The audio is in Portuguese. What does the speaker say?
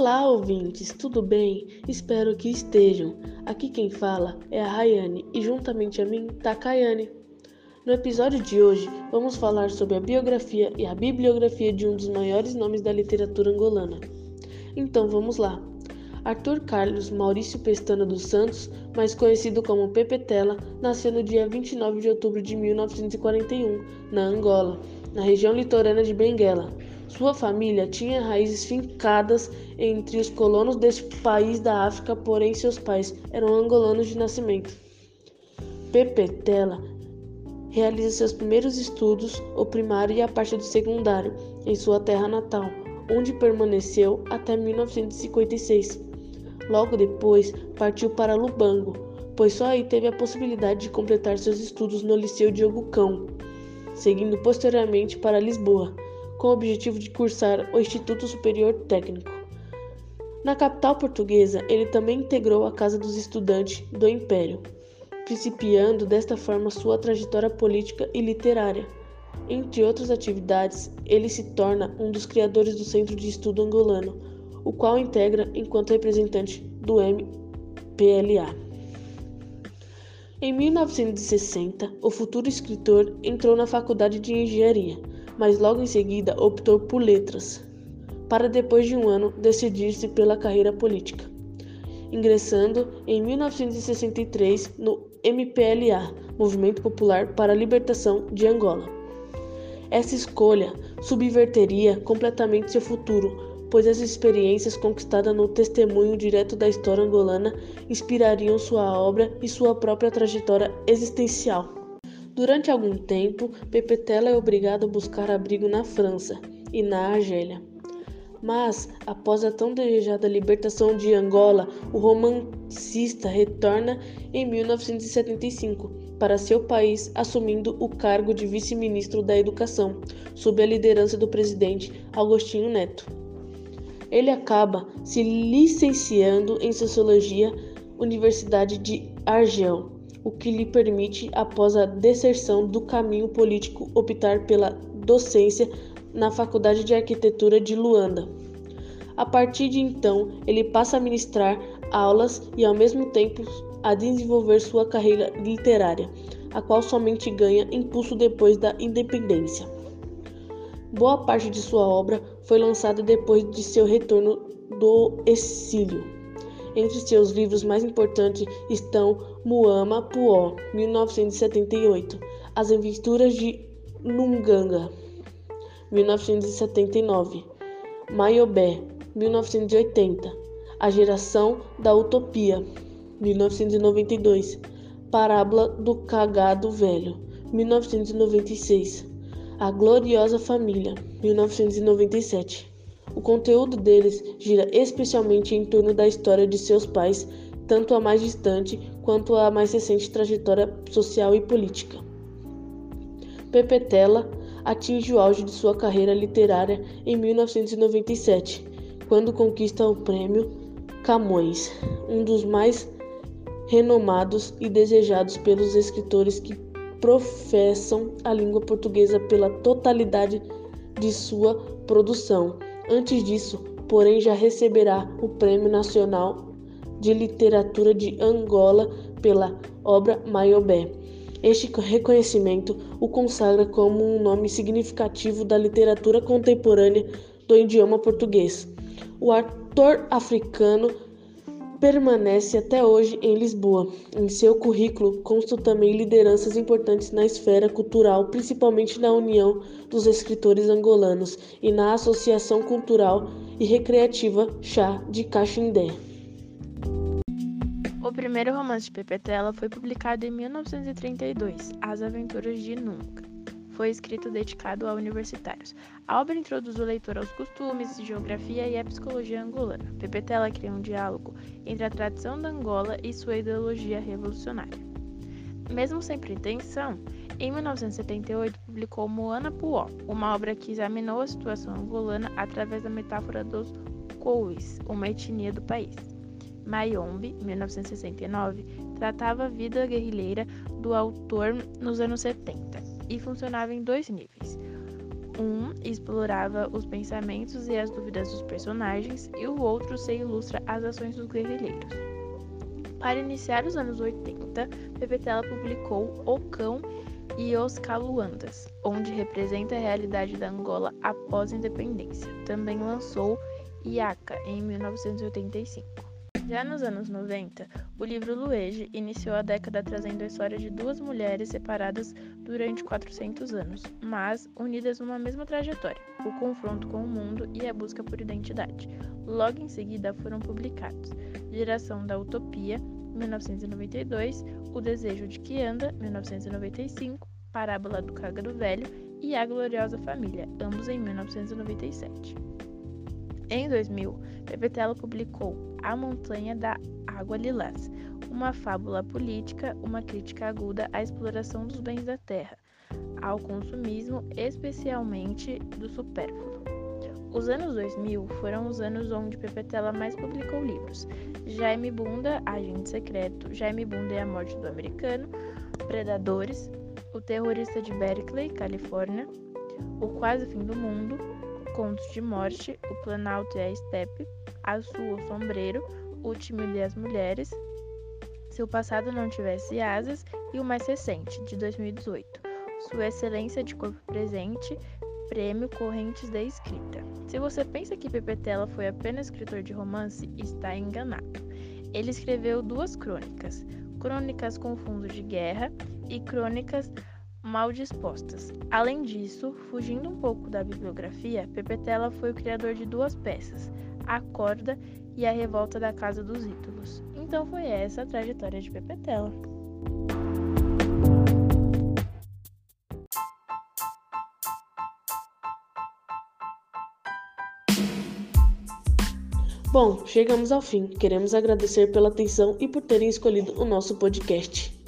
Olá, ouvintes, tudo bem? Espero que estejam. Aqui quem fala é a Rayane e juntamente a mim tá a Kayane. No episódio de hoje, vamos falar sobre a biografia e a bibliografia de um dos maiores nomes da literatura angolana. Então vamos lá. Arthur Carlos Maurício Pestana dos Santos, mais conhecido como Pepe Tela, nasceu no dia 29 de outubro de 1941, na Angola, na região litorânea de Benguela. Sua família tinha raízes fincadas entre os colonos deste país da África, porém seus pais eram angolanos de nascimento. Pepe Tela realiza seus primeiros estudos, o primário e a parte do secundário, em sua terra natal, onde permaneceu até 1956. Logo depois, partiu para Lubango, pois só aí teve a possibilidade de completar seus estudos no Liceu Diogo Cão, seguindo posteriormente para Lisboa com o objetivo de cursar o Instituto Superior Técnico. Na capital portuguesa, ele também integrou a Casa dos Estudantes do Império, principiando desta forma sua trajetória política e literária. Entre outras atividades, ele se torna um dos criadores do Centro de Estudo Angolano, o qual integra enquanto representante do MPLA. Em 1960, o futuro escritor entrou na Faculdade de Engenharia mas logo em seguida optou por letras, para depois de um ano decidir-se pela carreira política, ingressando em 1963 no MPLA, Movimento Popular para a Libertação de Angola. Essa escolha subverteria completamente seu futuro, pois as experiências conquistadas no testemunho direto da história angolana inspirariam sua obra e sua própria trajetória existencial. Durante algum tempo, Pepetela é obrigado a buscar abrigo na França e na Argélia. Mas, após a tão desejada libertação de Angola, o romancista retorna em 1975 para seu país, assumindo o cargo de vice-ministro da Educação, sob a liderança do presidente Agostinho Neto. Ele acaba se licenciando em Sociologia, Universidade de Argel, o que lhe permite, após a deserção do caminho político, optar pela docência na Faculdade de Arquitetura de Luanda. A partir de então, ele passa a ministrar aulas e, ao mesmo tempo, a desenvolver sua carreira literária, a qual somente ganha impulso depois da independência. Boa parte de sua obra foi lançada depois de seu retorno do exílio. Entre seus livros mais importantes estão Muama Puó, 1978, As Aventuras de Lunganga, 1979, Maiobé, 1980, A Geração da Utopia, 1992, Parábola do Cagado Velho, 1996, A Gloriosa Família, 1997. O conteúdo deles gira especialmente em torno da história de seus pais, tanto a mais distante quanto a mais recente trajetória social e política. Pepetela atinge o auge de sua carreira literária em 1997, quando conquista o prêmio Camões, um dos mais renomados e desejados pelos escritores que professam a língua portuguesa pela totalidade de sua produção. Antes disso, porém, já receberá o Prêmio Nacional de Literatura de Angola pela obra Maiobé. Este reconhecimento o consagra como um nome significativo da literatura contemporânea do idioma português. O autor africano permanece até hoje em Lisboa. Em seu currículo constam também lideranças importantes na esfera cultural, principalmente na União dos Escritores Angolanos e na Associação Cultural e Recreativa Chá de Caxindé. O primeiro romance de Pepetela foi publicado em 1932, As Aventuras de Nunca foi escrito dedicado a universitários. A obra introduz o leitor aos costumes, geografia e a psicologia angolana. Pepetela cria um diálogo entre a tradição da Angola e sua ideologia revolucionária. Mesmo sem pretensão, em 1978 publicou Moana Puó, uma obra que examinou a situação angolana através da metáfora dos Kouis, uma etnia do país. Mayombe, 1969, tratava a vida guerrilheira do autor nos anos 70 e funcionava em dois níveis. Um explorava os pensamentos e as dúvidas dos personagens, e o outro se ilustra as ações dos guerrilheiros. Para iniciar os anos 80, Pepetela publicou O Cão e os Caluandas, onde representa a realidade da Angola após a independência. Também lançou Iaca em 1985. Já nos anos 90, o livro Luege iniciou a década trazendo a história de duas mulheres separadas durante 400 anos, mas unidas numa mesma trajetória, o confronto com o mundo e a busca por identidade. Logo em seguida foram publicados Geração da Utopia, 1992, O Desejo de que Anda, 1995, Parábola do Cágado Velho e A Gloriosa Família, ambos em 1997. Em 2000, Pepetelo publicou A Montanha da Água Lilás, uma fábula política, uma crítica aguda à exploração dos bens da terra, ao consumismo, especialmente do supérfluo. Os anos 2000 foram os anos onde Pepetela mais publicou livros. Jaime Bunda, Agente Secreto, Jaime Bunda e a Morte do Americano, Predadores, O Terrorista de Berkeley, Califórnia, O Quase Fim do Mundo, Contos de Morte, O Planalto e a Estepe, Azul o Sombreiro, O Time e as Mulheres, Se o Passado Não Tivesse Asas e o mais recente, de 2018, Sua Excelência de Corpo Presente, Prêmio Correntes da Escrita. Se você pensa que Pepe Tela foi apenas escritor de romance, está enganado. Ele escreveu duas crônicas, Crônicas com Fundo de Guerra e Crônicas mal dispostas. Além disso, fugindo um pouco da bibliografia, Pepetela foi o criador de duas peças, A Corda e A Revolta da Casa dos Ídolos. Então foi essa a trajetória de Pepetela. Bom, chegamos ao fim. Queremos agradecer pela atenção e por terem escolhido o nosso podcast.